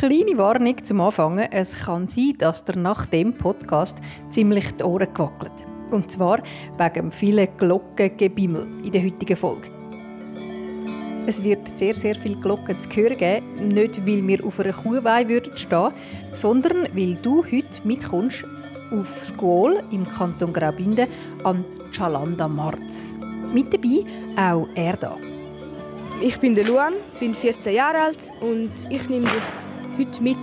Kleine Warnung zum Anfang. Es kann sein, dass der nach dem Podcast ziemlich die Ohren gewackelt. Und zwar wegen vielen Glockengebimmel in der heutigen Folge. Es wird sehr, sehr viele Glocken zu hören geben. Nicht, weil wir auf einer Kuhweih würden stehen, sondern weil du heute mitkommst auf Skol im Kanton Graubünden an Chalanda Marz. Mit dabei auch er da. Ich bin der Luan, bin 14 Jahre alt und ich nehme dich heute mit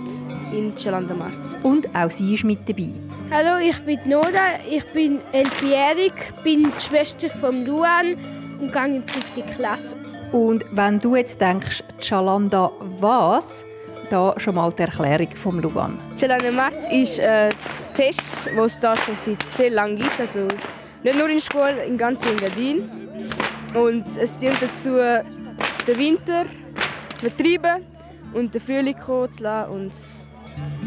in Marz. Und auch sie ist mit dabei. Hallo, ich bin Nora, ich bin elfjährig, bin die Schwester von Luan und gehe in die fünfte Klasse. Und wenn du jetzt denkst, Chalanda was, da schon mal die Erklärung vom Luan. Chalanda Marz ist ein Fest, das es da schon seit sehr langem gibt. Also nicht nur in der Schule, in ganz Engadin. Und es dient dazu, den Winter zu vertreiben und den Frühling kommen zu lassen. Und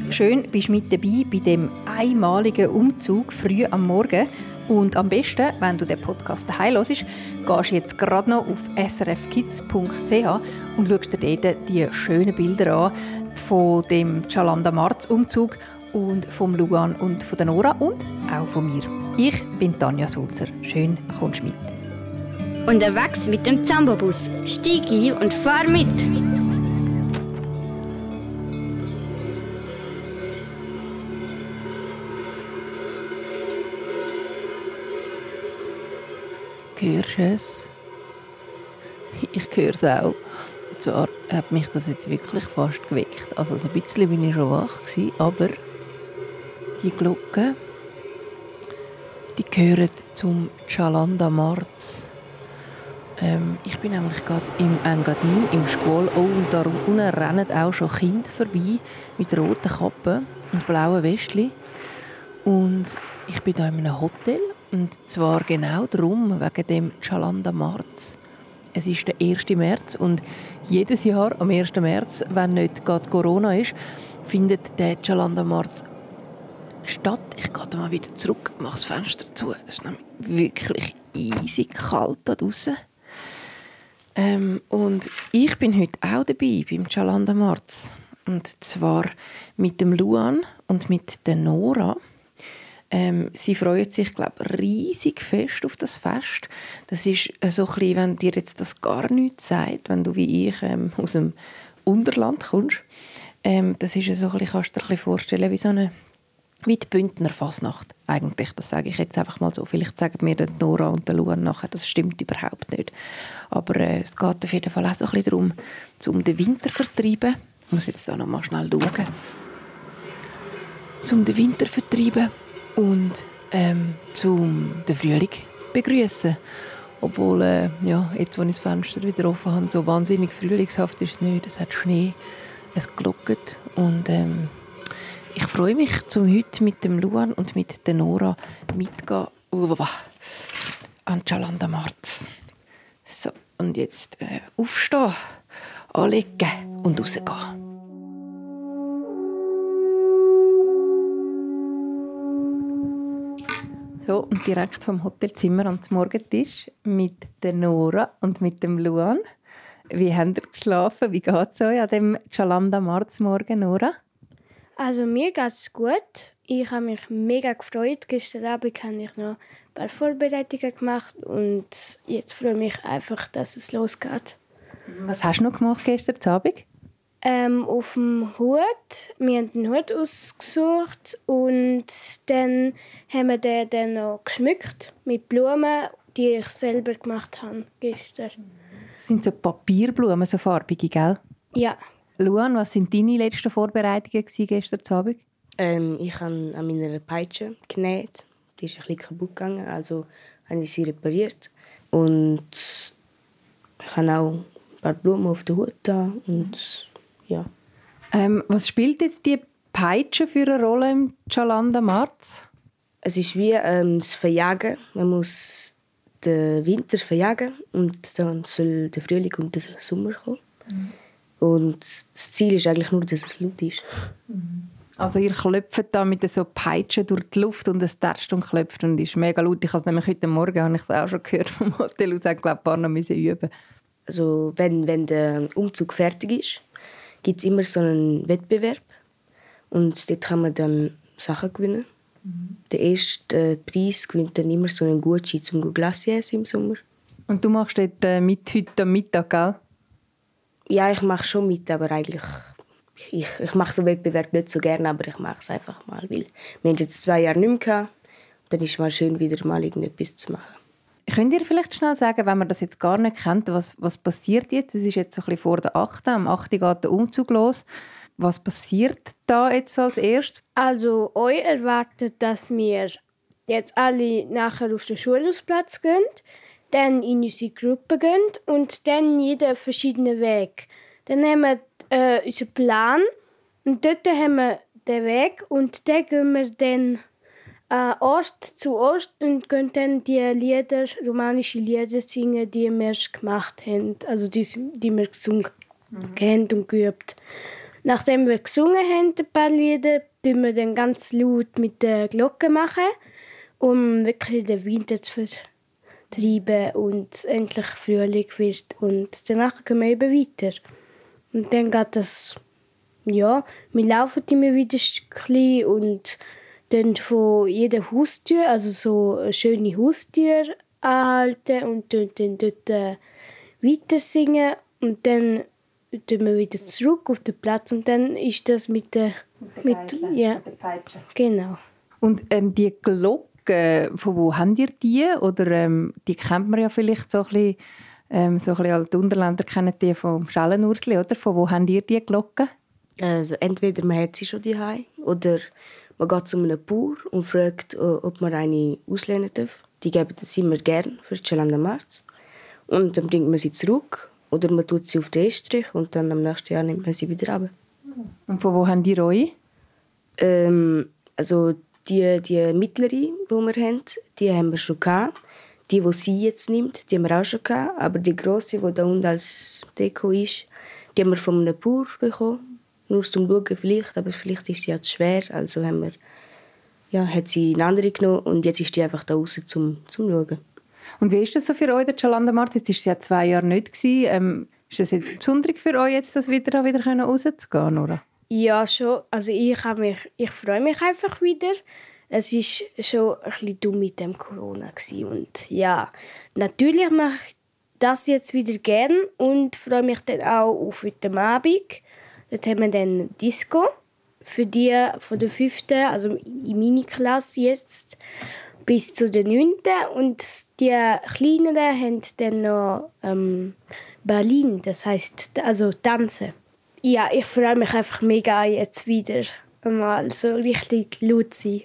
Schön, bist du mit dabei bei dem einmaligen Umzug früh am Morgen. Und am besten, wenn du den Podcast daheim hörst, gehst du jetzt gerade noch auf srfkids.ch und schaust dir dort die schönen Bilder an von dem Chalanda Marz Umzug und vom Luan und von der Nora und auch von mir. Ich bin Tanja Sulzer. Schön, kommst du mit. Unterwegs mit dem Zambobus. Stieg ein und fahr mit. Hörst du es? Ich höre es auch. Und zwar hat mich das jetzt wirklich fast geweckt. Also so ein bisschen bin ich schon wach gewesen, aber die Glocken, die gehören zum Chalanda Marz. Ähm, ich bin nämlich gerade im Engadin, im Schkol. Oh, und da unten rennen auch schon Kinder vorbei mit roten Kappen und blauen Westchen. Und ich bin da in einem Hotel und zwar genau darum, wegen dem Chalanda Marz. Es ist der 1. März und jedes Jahr am 1. März, wenn nicht gerade Corona ist, findet der Chalanda Marz statt. Ich gehe da mal wieder zurück, mache das Fenster zu. Es ist nämlich wirklich eisig kalt da draußen. Ähm, und ich bin heute auch dabei beim Chalanda Marz. Und zwar mit dem Luan und mit der Nora. Ähm, sie freuen sich, glaube riesig fest auf das Fest. Das ist äh, so ein bisschen, wenn dir jetzt das gar nichts sagt, wenn du wie ich ähm, aus dem Unterland kommst. Ähm, das ist so ein bisschen, kannst du dir ein bisschen vorstellen, wie so eine wie die Bündner Fasnacht eigentlich. Das sage ich jetzt einfach mal so. Vielleicht sagen mir Nora und der Luan nachher, das stimmt überhaupt nicht. Aber äh, es geht auf jeden Fall auch so ein bisschen darum, um den Winter zu vertreiben. Ich muss jetzt da noch mal schnell schauen. Um den Winter zu vertreiben und ähm, zum den Frühling begrüßen. Obwohl, äh, ja, jetzt, wo ich das Fenster wieder offen habe, so wahnsinnig frühlingshaft ist es nicht. Es hat Schnee, es glockert und ähm, ich freue mich, zum heute mit dem Luan und mit der Nora mitgehen uh, an Chalanda Marz. So, und jetzt äh, aufstehen, anlegen und rausgehen. So, und direkt vom Hotelzimmer ans Morgentisch mit der Nora und mit dem Luan. Wie habt ihr geschlafen? Wie geht es euch an dem Chalanda Marz morgen, Nora? Also mir geht es gut. Ich habe mich mega gefreut. Gestern Abend habe ich noch ein paar Vorbereitungen gemacht und jetzt freue ich mich einfach, dass es losgeht. Was hast du noch gemacht gestern Abend? Ähm, auf dem Hut. Wir haben den Hut ausgesucht und dann haben wir den dann noch geschmückt mit Blumen, die ich selber gemacht habe gestern. Das sind so Papierblumen, so farbige, gell? Ja. Luan, was sind deine letzten Vorbereitungen gewesen gestern Abend? ähm, ich habe an meiner Peitsche genäht. Die ist ein bisschen kaputt gegangen, also habe ich sie repariert. Und ich habe auch ein paar Blumen auf den Hut da und ja. Ähm, was spielt jetzt die Peitsche für eine Rolle im Chalanda Marz? Es ist wie ähm, das Verjagen. Man muss den Winter verjagen und dann soll der Frühling und der Sommer kommen. Und das Ziel ist eigentlich nur, dass es laut ist. Also ihr klopft da mit so Peitschen durch die Luft und es tätscht und klopft und ist mega laut. Ich habe es nämlich heute Morgen habe ich auch schon gehört vom Hotel aus, ich glaube, ein paar noch müssen üben. Also wenn, wenn der Umzug fertig ist, gibt es immer so einen Wettbewerb. Und dort kann man dann Sachen gewinnen. Mhm. Der erste äh, Preis gewinnt dann immer so einen Gutschein zum Glacier im Sommer. Und du machst dort äh, mit heute am Mittag, gell? Ja, ich mache schon mit, aber eigentlich ich, ich mache so Wettbewerb nicht so gerne, aber ich mache es einfach mal, weil wir haben jetzt zwei Jahre nicht mehr gehabt. Dann ist es mal schön, wieder mal irgendetwas zu machen. Könnt ihr vielleicht schnell sagen, wenn man das jetzt gar nicht kennt, was, was passiert jetzt? Es ist jetzt ein bisschen vor der 8. Am 8. geht der Umzug los. Was passiert da jetzt als erstes? Also, euch erwartet, dass wir jetzt alle nachher auf den Schulhausplatz gehen, dann in unsere Gruppe gehen und dann jeder verschiedene Weg. Dann haben wir äh, unseren Plan und dort haben wir den Weg und dann gehen wir dann äh, Ort zu Ort und dann die Lieder, romanische Lieder singen, die wir gemacht haben, also die, die wir gesungen mhm. und geübt. Nachdem wir gesungen haben, ein paar Lieder, tun wir dann ganz laut mit der Glocke machen, um wirklich den Winter zu vertreiben und endlich Frühling wird. Und danach gehen wir eben weiter. Und dann geht das, ja, wir laufen immer wieder ein Stückchen und dann von jeder Haustür, also so schöne Haustür anhalten und dann, dort äh, weiter singen und dann tun wir wieder zurück auf den Platz und dann ist das mit der, mit, der, mit, ja, mit der Peitsche. Genau. Und ähm, die Glocke, von wo habt ihr die? Oder ähm, die kennt man ja vielleicht so ein bisschen, ähm, so ein bisschen die Unterländer kennen die vom Schellenursli, oder? Von wo habt ihr die Glocke? Also entweder man hat sie schon daheim oder man geht zu einem Bauer und fragt, ob man eine auslehnen darf. Die geben das immer gern für die Chalanda März. Und dann bringt man sie zurück oder man tut sie auf den Estrich und dann am nächsten Jahr nimmt man sie wieder ab. Und von wo haben die Reue? Ähm, also die, die mittlere, die wir haben, die haben wir schon gehabt. Die, die sie jetzt nimmt, die haben wir auch schon gehabt. Aber die grosse, die da unten als Deko ist, die haben wir von einem Bauer bekommen nur zum Schauen vielleicht, aber vielleicht ist sie ja zu schwer, also haben wir, ja, hat sie eine andere genommen und jetzt ist die einfach da raus zum, zum Schauen. Und wie ist das so für euch, der Jalanda Mart? Jetzt war sie ja zwei Jahre nicht. Ähm, ist das jetzt besonders für euch, jetzt das wieder, wieder rauszugehen, oder? Ja, schon. Also ich, mich, ich freue mich einfach wieder. Es war schon ein bisschen dumm mit dem Corona. Gewesen. Und ja, natürlich mache ich das jetzt wieder gern und freue mich dann auch auf heute Abend. Dort haben wir dann Disco für die von der fünften, also in meine Klasse jetzt, bis zu der neunten. Und die Kleineren haben dann noch ähm, Berlin, das heißt also Tanzen. Ja, ich freue mich einfach mega jetzt wieder mal so richtig laut sein.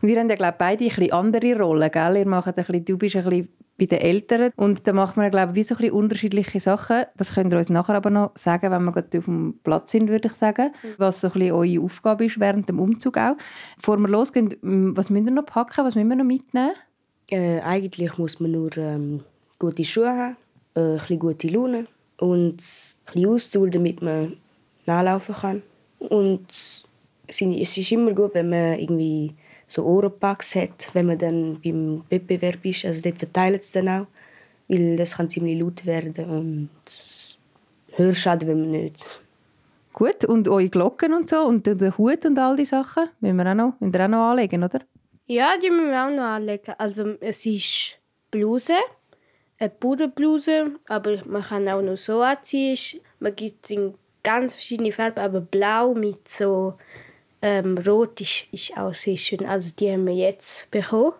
Wir haben ja glaube beide ein bisschen andere Rollen, gell? Ihr macht ein bisschen, du bist ein bisschen bei den Eltern. Und da macht man, glaube ich, wie so ein unterschiedliche Sachen. Das könnt ihr uns nachher aber noch sagen, wenn wir gerade auf dem Platz sind, würde ich sagen. Was so ein bisschen eure Aufgabe ist während dem Umzug auch. Bevor wir losgehen, was müssen wir noch packen, was müssen wir noch mitnehmen? Äh, eigentlich muss man nur ähm, gute Schuhe haben, äh, ein bisschen gute Laune und ein bisschen Ausdauer, damit man nachlaufen kann. Und es ist immer gut, wenn man irgendwie so Ohrenpacks hat, wenn man dann beim Wettbewerb ist. Also dort verteilt es dann auch, weil das kann ziemlich laut werden und Hörschaden wenn man nicht. Gut, und eure Glocken und so und der Hut und all die Sachen, müssen wir auch noch, müssen wir auch noch anlegen, oder? Ja, die müssen wir auch noch anlegen. Also es ist Bluse, eine Puderbluse, aber man kann auch noch so anziehen. Man gibt es in ganz verschiedene Farben, aber blau mit so ähm, Rot ist, ist auch sehr schön. Also die haben wir jetzt bekommen.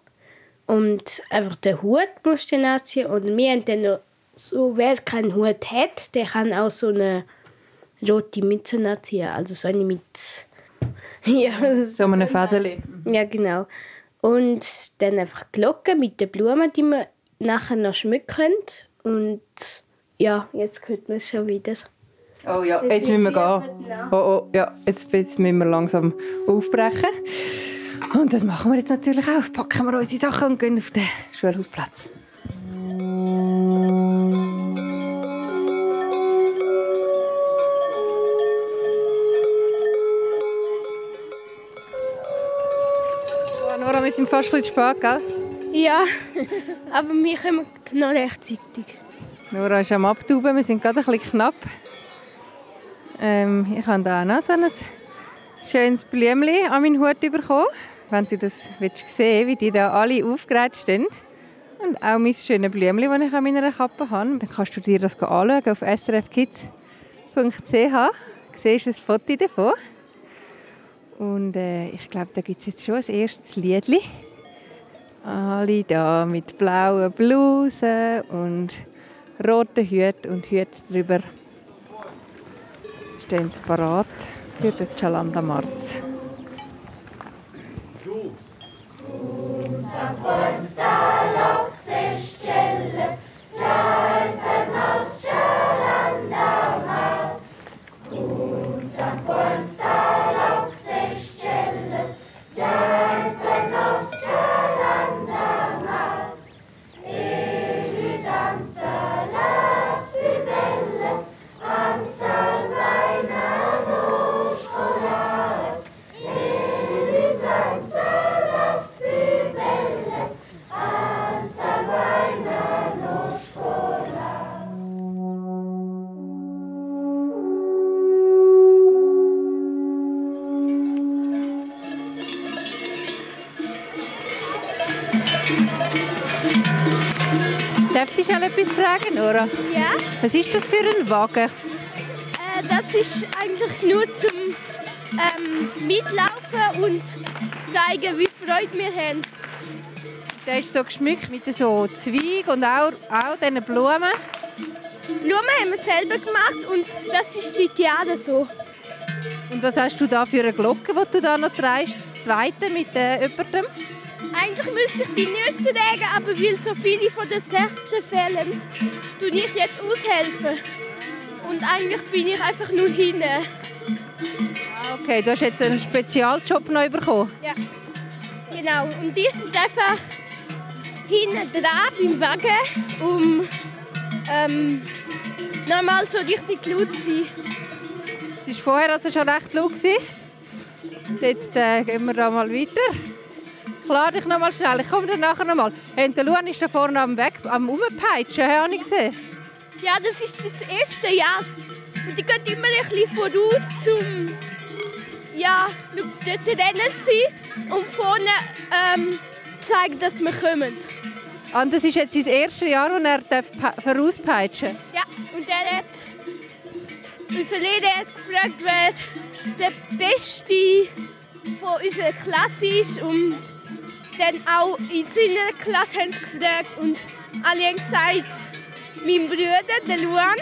Und einfach den Hut musst du anziehen. Und wir haben dann noch, so, wer keinen Hut hat, der kann auch so eine rote Mütze anziehen. Also so eine mit... ja, so eine Federli. Ja, genau. Und dann einfach Glocken mit den Blumen, die wir nachher noch schmücken. Und ja, jetzt hört man es schon wieder. Oh ja, jetzt müssen wir gehen. Oh, oh, ja, jetzt, jetzt müssen wir langsam aufbrechen. Und das machen wir jetzt natürlich auch. Packen wir unsere Sachen und gehen auf den Schulhausplatz. Nora, wir sind fast ein bisschen spät, gell? Ja, aber wir kommen noch rechtzeitig. Nora ist am Abtauben, wir sind gerade ein bisschen knapp. Ähm, ich habe da noch so ein schönes Blümchen an meinen Hut bekommen. Wenn du das willst sehen wie die da alle aufgereiht stehen. Und auch mein schönes Blümchen, das ich an meiner Kappe habe. Dann kannst du dir das anschauen auf srfkids.ch. Du siehst ein Foto davon. Und äh, ich glaube, da gibt es jetzt schon ein erstes Liedli. Alle da mit blauen Blusen und roten Hüten und Hüten drüber stehen sie parat für den Chalanda Marz. Darf fragen, Nora? Ja, Was ist das für ein Wagen? äh, das ist eigentlich nur zum ähm, Mitlaufen und zeigen, wie Freude wir haben. Der ist so geschmückt mit so Zweig und auch, auch diesen Blumen. Blumen haben wir selber gemacht und das ist seit Jahren so. Und was hast du da für eine Glocke, die du da noch trägst? Das zweite mit äh, jemandem? Eigentlich müsste ich die nicht tragen, aber weil so viele von den Sechsten fehlen, tue ich jetzt aushelfen. Und eigentlich bin ich einfach nur hinten. Ah, Okay, du hast jetzt einen Spezialjob neu bekommen. Ja, genau. Und die sind einfach hinten dran beim Wagen, um ähm, nochmal so richtig laut zu sein. Es war vorher also schon recht laut. Jetzt äh, gehen wir da mal weiter. Ich lade dich noch mal schnell. Ich komme dann nachher noch mal. Hey, und der Luan ist da vorne am Weg, am Umpeitschen, habe ich gesehen. Ja, das ist das erste Jahr. Und die gehen immer ein bisschen voraus, zum ja, dort rennen sie und vorne ähm, zeigen, dass wir kommen. Und das ist jetzt sein erstes Jahr, wo er darf pe- vorauspeitschen Ja, und er hat, unser Lehrer hat gefragt, wer der Beste von unserer Klasse ist und dann auch in seiner Klasse haben gefragt und alle haben gesagt, mein Bruder, der Luan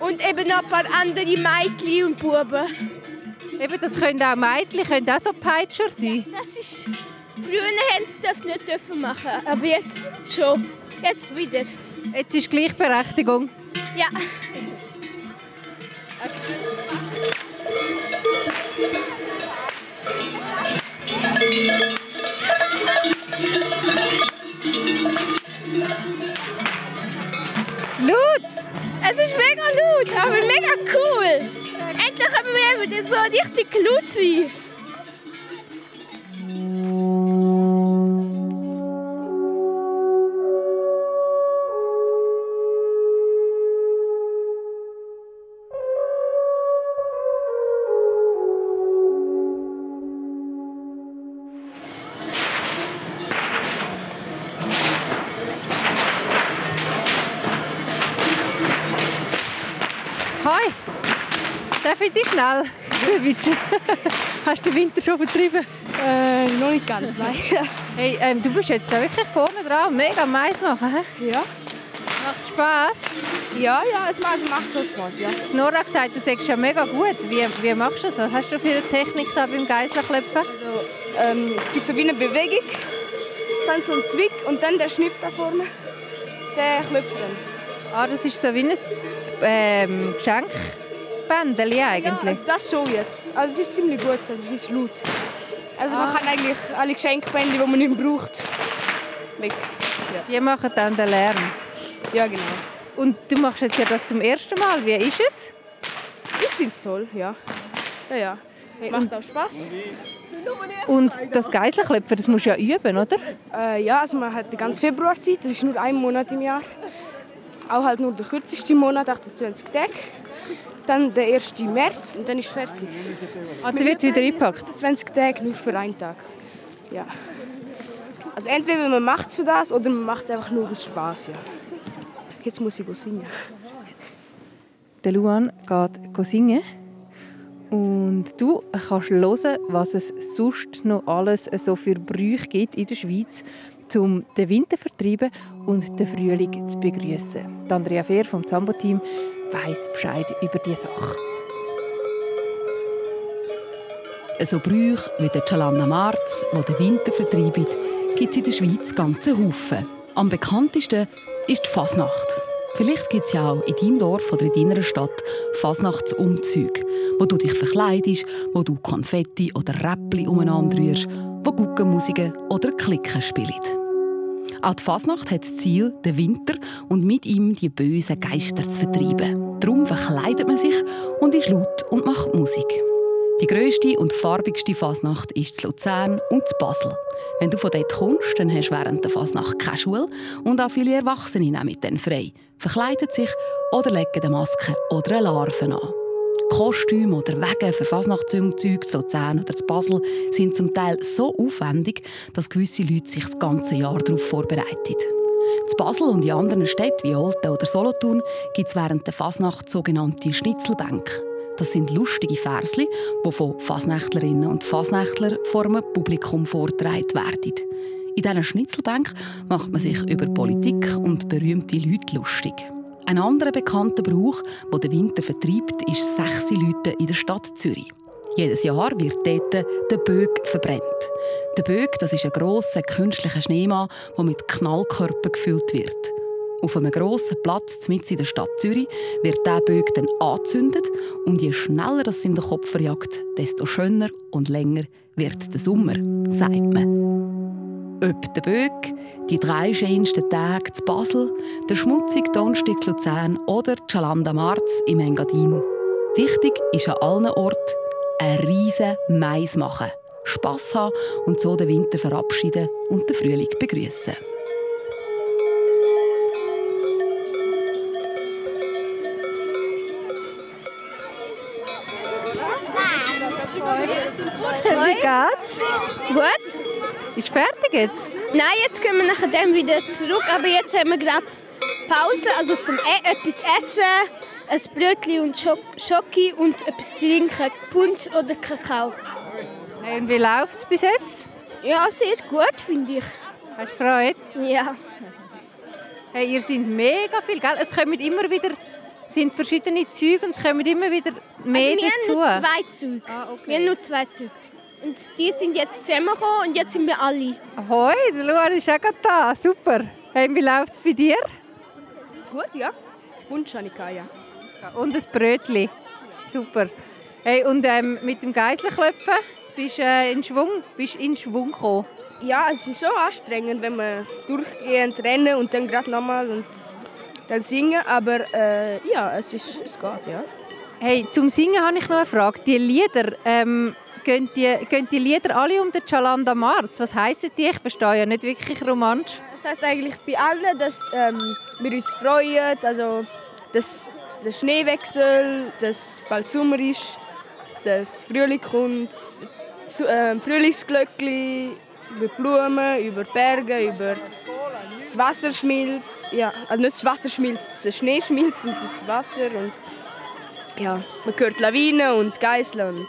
und eben noch ein paar andere Mädchen und Buben. Eben, das können auch Mädchen, können auch so Peitscher sein. Das ist, früher haben sie das nicht dürfen machen, aber jetzt schon, jetzt wieder. Jetzt ist Gleichberechtigung. Ja. Laut! Schnell? Hast du den Winter schon vertrieben? Äh, noch nicht ganz, nein. Hey, ähm, du bist jetzt da wirklich vorne dran, mega am Mais machen. He? ja? Macht Spass. Ja, ja, es macht, macht schon Spaß, ja. Nora hat gesagt, du sagst ja mega gut. Wie, wie machst du das? Was hast du für eine Technik da beim Geiselklöpfen? Ähm, es gibt so wie eine Bewegung, dann so ein Zwick und dann der Schnitt da vorne, der klopft dann. Ah, das ist so wie ein ähm, Geschenkbändeli Ja, eigentlich. also das schon jetzt. Also es ist ziemlich gut, also es ist laut. Also man kann eigentlich alle Geschenkbände, die man nicht braucht, weg. Die machen dann den Lärm. Ja, genau. Und du machst jetzt ja das zum ersten Mal. Wie ist es? Ich finde es toll, ja. Ja, ja. Macht auch Spaß. Und das Geiselklöpfen, das musst du ja üben, oder? Äh, ja, also man hat die ganze Februarzeit, das ist nur ein Monat im Jahr. auch halt nur der kürzeste Monat, 28 Tage. Dann der 1. März und dann ist fertig. Ah, dann wird es wieder eingepackt? 20 Tage nur für einen Tag. Ja. Also entweder man macht es für das oder man macht es einfach nur aus Spaß. Ja. Jetzt muss ich singen. Der Luan geht singen. Und du kannst hören, was es sonst noch alles so für Brüche gibt in der Schweiz, um den Winter zu vertreiben und den Frühling zu begrüßen. Andrea Fehr vom Zambo-Team weiss Bescheid über diese Sache. So Brüche wie der Chalanna Marz, wo den Winter vertreibt, gibt es in der Schweiz ganze Haufen. Am bekanntesten ist die Fasnacht. Vielleicht gibt es ja auch in deinem Dorf oder in deiner Stadt Fasnachtsumzüge, wo du dich verkleidest, wo du Konfetti oder Räppli umeinander rührst, wo Guggenmusiken oder Klicken spielen. Auch die Fasnacht hat das Ziel, den Winter und mit ihm die bösen Geister zu vertreiben. Darum verkleidet man sich und ist laut und macht Musik. Die grösste und farbigste Fasnacht ist zu Luzern und zu Basel. Wenn du von dort kommst, dann hast du während der Fasnacht keine Schule und auch viele Erwachsene nehmen dann frei, verkleiden sich oder legen eine Maske oder eine Larve an. Kostüme oder Wege für Fasnachtsumzüge zu Luzern oder zu Basel sind zum Teil so aufwendig, dass gewisse Leute sich das ganze Jahr darauf vorbereiten. Zu Basel und in anderen Städten wie Olten oder Solothurn gibt es während der Fasnacht sogenannte Schnitzelbänke. Das sind lustige Versli, die von Fasnächtlerinnen und Fasnächtlern vor einem Publikum vorgetragen werden. In diesen Schnitzelbänken macht man sich über Politik und berühmte Leute lustig. Ein anderer bekannter Brauch, der den Winter vertreibt, ist sechs Leute in der Stadt Zürich. Jedes Jahr wird dort der Bög verbrennt. Der Bög das ist ein grosser künstlicher Schneemann, der mit Knallkörper gefüllt wird. Auf einem grossen Platz mitten in der Stadt Zürich wird der Bög dann angezündet und je schneller das in den Kopf verjagt, desto schöner und länger wird der Sommer, sagt man. Ob der Bög, die drei schönsten Tage zu Basel, der schmutzige Donnerstag Luzern oder Chalanda Marz im Engadin. Wichtig ist an allen Orten, ein riesen Mais machen, Spass haben und so den Winter verabschieden und den Frühling begrüßen. Wie geht's? Gut. Ist fertig jetzt? Nein, jetzt können wir nachher dann wieder zurück, aber jetzt haben wir gerade Pause, also zum e etwas essen, ein Brötchen und Schok Schoki und etwas trinken, Punsch oder Kakao. Hey, und wie läuft es bis jetzt? Ja, sehr gut, finde ich. Hast du Freude? Ja. Hey, ihr seid mega viel, gell? Es kommen immer wieder sind verschiedene Züge und es kommen immer wieder mehr also wir dazu. haben nur zwei Züge. Ah, okay. Wir haben nur zwei Züge. Und die sind jetzt zusammengekommen und jetzt sind wir alle. Ahoi, der Luan ist auch gerade da. Super. Hey, wie läuft es bei dir? Gut, ja. Wunsch habe ich ja. Und ein Brötchen. Super. Hey, und ähm, mit dem Geiselklöpfen bist du äh, in Schwung, bist in Schwung gekommen. Ja, es ist schon anstrengend, wenn man durchgehend rennen und dann gerade nochmal und dann singen. Aber äh, ja, es, ist, es geht, ja. Hey, zum Singen habe ich noch eine Frage. Die Lieder, ähm, gehen, die, gehen die Lieder alle um den Chalanda Marz? Was heissen die? Ich verstehe ja nicht wirklich romantisch. Das heißt eigentlich bei allen, dass ähm, wir uns freuen, also dass der Schneewechsel, dass bald Sommer ist, dass Frühling kommt, äh, Frühlingsglöckli, über Blumen, über Berge, über das Wasser schmilzt. Ja, also nicht das Wasser schmilzt, der Schnee schmilzt und das Wasser und ja, man hört Lawinen und Geißeln. Und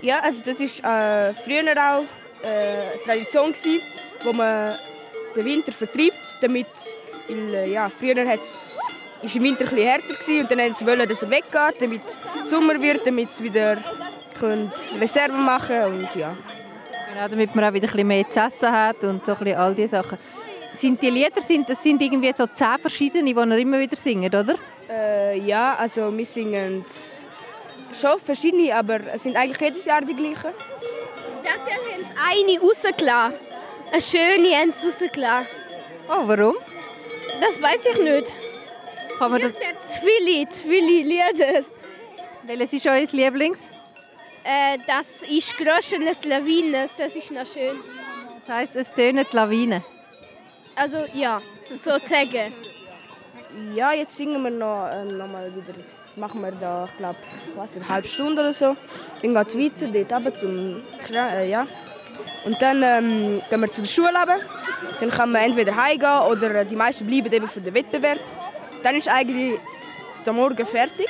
ja, also das ist äh, früher auch äh, eine Tradition gewesen, wo man den Winter vertreibt, damit, weil, äh, ja, früher hat's, ist im Winter etwas härter gewesen, und dann wollten sie, wollen, dass er weggeht, damit es Sommer wird, damit sie wieder können Reserven machen und ja. Genau, damit man auch wieder ein bisschen mehr zu essen hat und so ein bisschen all diese Sachen. Sind die Lieder, sind, das sind irgendwie so zehn verschiedene, die ihr immer wieder singt, oder? Äh, ja, also wir singen schon verschiedene, aber es sind eigentlich jedes Jahr die gleichen. Das Jahr haben sie eine rausgelassen. Eine schöne haben sie rausgelassen. Oh, warum? Das weiß ich nicht. Kann man das, viele, zu viele Lieder. welches ist euer Lieblings? Äh, das ist Groschenes Lawines, das ist noch schön. Das heisst, es tönen die Lawinen. Also ja, sozusagen. Ja, jetzt singen wir noch, äh, noch mal wieder. Das machen wir da, ich glaube, eine halbe Stunde oder so. Dann geht es weiter, dort runter zum äh, ja. Und dann ähm, gehen wir zur Schule runter. Dann kann man entweder heimgehen oder die meisten bleiben eben für den Wettbewerb. Dann ist eigentlich der Morgen fertig.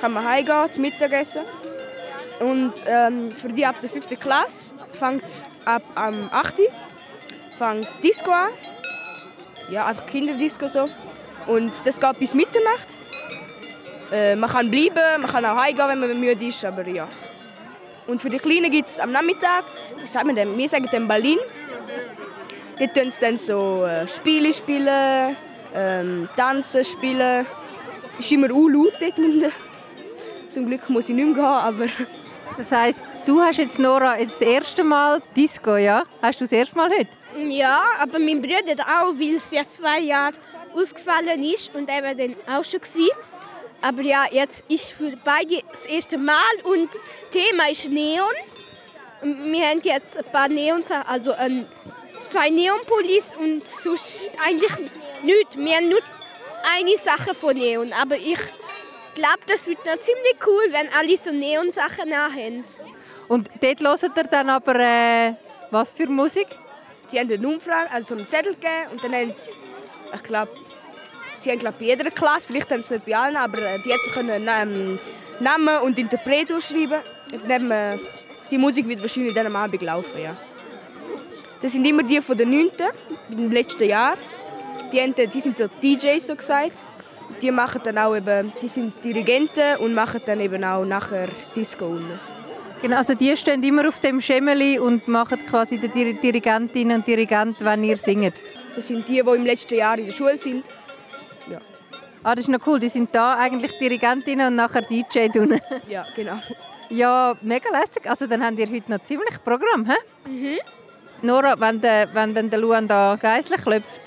Kann man heimgehen, zum Mittagessen. Und ähm, für die ab der 5. Klasse fängt es ab am 8. Uhr fängt Disco an. Ja, einfach Kinderdisco so. Und das geht bis Mitternacht. Äh, man kann bleiben, man kann auch heimgehen, wenn man müde ist, aber ja. Und für die Kleinen gibt es am Nachmittag, was sagen wir, denn? wir sagen dem Berlin. Dort tun sie dann so äh, Spiele spielen, ähm, Tanzen spielen. Ist immer auch laut dort. Zum Glück muss ich nicht mehr gehen, aber... Das heisst, du hast jetzt, Nora, jetzt das erste Mal Disco, ja? Hast du das erste Mal heute? Ja, aber mein Bruder auch, weil es ja zwei Jahre ausgefallen ist und er war dann auch schon gewesen. Aber ja, jetzt ist für beide das erste Mal und das Thema ist Neon. Wir haben jetzt ein paar Neons, also ein, zwei Neonpolis und sonst eigentlich nichts. Wir haben nur eine Sache von Neon, aber ich glaube, das wird noch ziemlich cool, wenn alle so Neon-Sachen haben. Und dort hört ihr dann aber äh, was für Musik? Sie haben eine Umfrage, also einen Zettel gegeben und dann haben sie, ich glaube, sie haben glaube bei jeder Klasse, vielleicht haben sie nicht bei allen, aber äh, die hätten können ähm, Namen und Interpret schreiben. Und dann, äh, die Musik wird wahrscheinlich dann am Abend laufen, ja. Das sind immer die von der 9. im letzten Jahr. Die, haben, die sind so DJs so gesagt. Die machen dann auch eben, die sind Dirigenten und machen dann eben auch nachher Disco unten. Genau, also die stehen immer auf dem Schemmeli und machen quasi die Dirigentinnen und Dirigenten, wenn ihr singt. Das sind die, die im letzten Jahr in der Schule sind. Ja. Ah, das ist noch cool. Die sind da eigentlich Dirigentinnen und nachher DJ unten. Ja, genau. Ja, mega lässig. Also dann habt ihr heute noch ziemlich Programm, hä? Mhm. Nora, wenn, der, wenn dann der Luan da geislich klopft,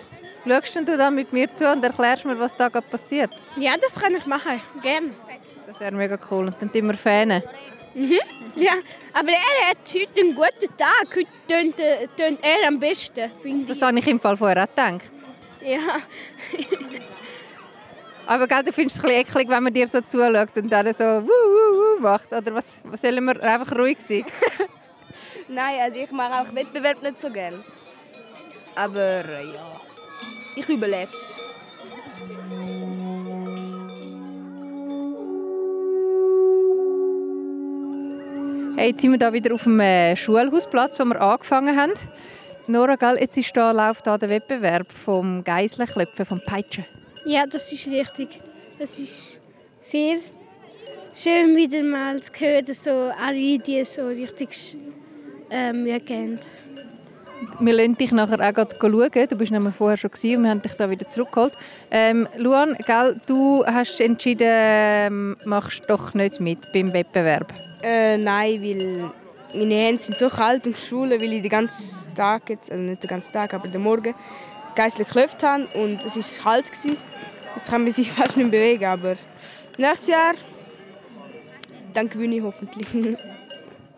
schaust du dann mit mir zu und erklärst mir, was da gerade passiert? Ja, das kann ich machen. Gerne. Das wäre mega cool. Und dann tun wir Fähne. Mhm. Ja, aber er hat heute einen guten Tag. Heute tönt, tönt er am besten, finde Das habe ich im Fall vorher auch gedacht. Ja. aber gell, du findest es ein bisschen eklig, wenn man dir so zuschaut und dann so wuh, wuh, wuh macht. Oder was, was sollen wir einfach ruhig sein? Nein, also ich mache auch Wettbewerb nicht so gern. Aber äh, ja, ich überlebe es. Hey, jetzt sind wir hier wieder auf dem äh, Schulhausplatz, wo wir angefangen haben. Nora, gell, jetzt ist da, läuft da der Wettbewerb vom Geislenklöpfen, vom Peitschen. Ja, das ist richtig. Das ist sehr schön, wieder mal zu hören, dass so alle die so richtig ähm, ja, kennen. Wir lassen dich nachher auch gerade schauen. Du bist nämlich vorher schon gewesen und wir haben dich da wieder zurückgeholt. Ähm, Luan, gell, du hast entschieden, ähm, machst doch nicht mit beim Wettbewerb. Äh, nein, weil meine Hände sind so kalt in der Schule, weil ich den ganzen Tag, jetzt, also nicht den ganzen Tag, aber den Morgen geistlich geklopft habe und es war kalt. Gewesen. Jetzt kann man sich fast nicht bewegen, aber nächstes Jahr dann gewinne ich hoffentlich.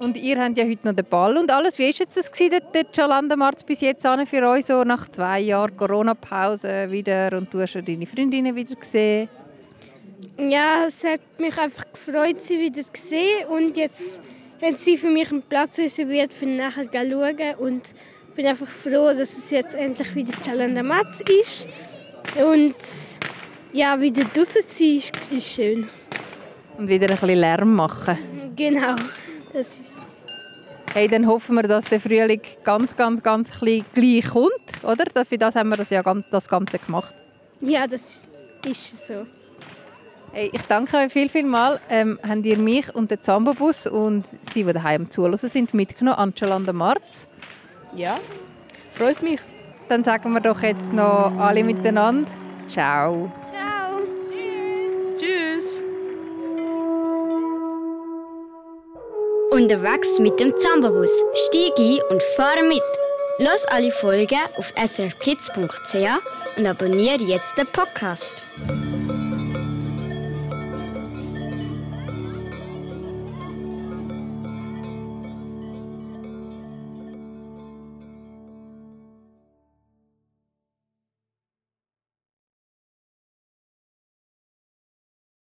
Und ihr habt ja heute noch den Ball und alles. Wie war jetzt das gewesen, der Chalandamarz bis jetzt für euch so nach zwei Jahren Corona-Pause wieder und du hast ja deine Freundinnen wieder gesehen? Ja, es hat mich einfach gefreut, sie wieder zu sehen und jetzt haben sie für mich einen Platz reserviert, für nachher zu schauen und ich bin einfach froh, dass es jetzt endlich wieder Chalandamarz ist und ja, wieder draußen sein ist, ist schön. Und wieder ein bisschen Lärm machen. Genau. Das ist Hey, dann hoffen wir, dass der Frühling ganz, ganz, ganz gleich kommt, oder? Für das haben wir das ja das Ganze gemacht. Ja, das ist so. Hey, ich danke euch viel, viel mal. Ähm, habt ihr mich und den Zambobus und sie, die daheim zuhören sind, mitgenommen an Chalanda Marz? Ja, freut mich. Dann sagen wir doch jetzt noch alle miteinander. Ciao. Unterwegs mit dem Zambabus. Stieg ein und fahre mit. Los alle Folgen auf srfkids.ch und abonniere jetzt den Podcast.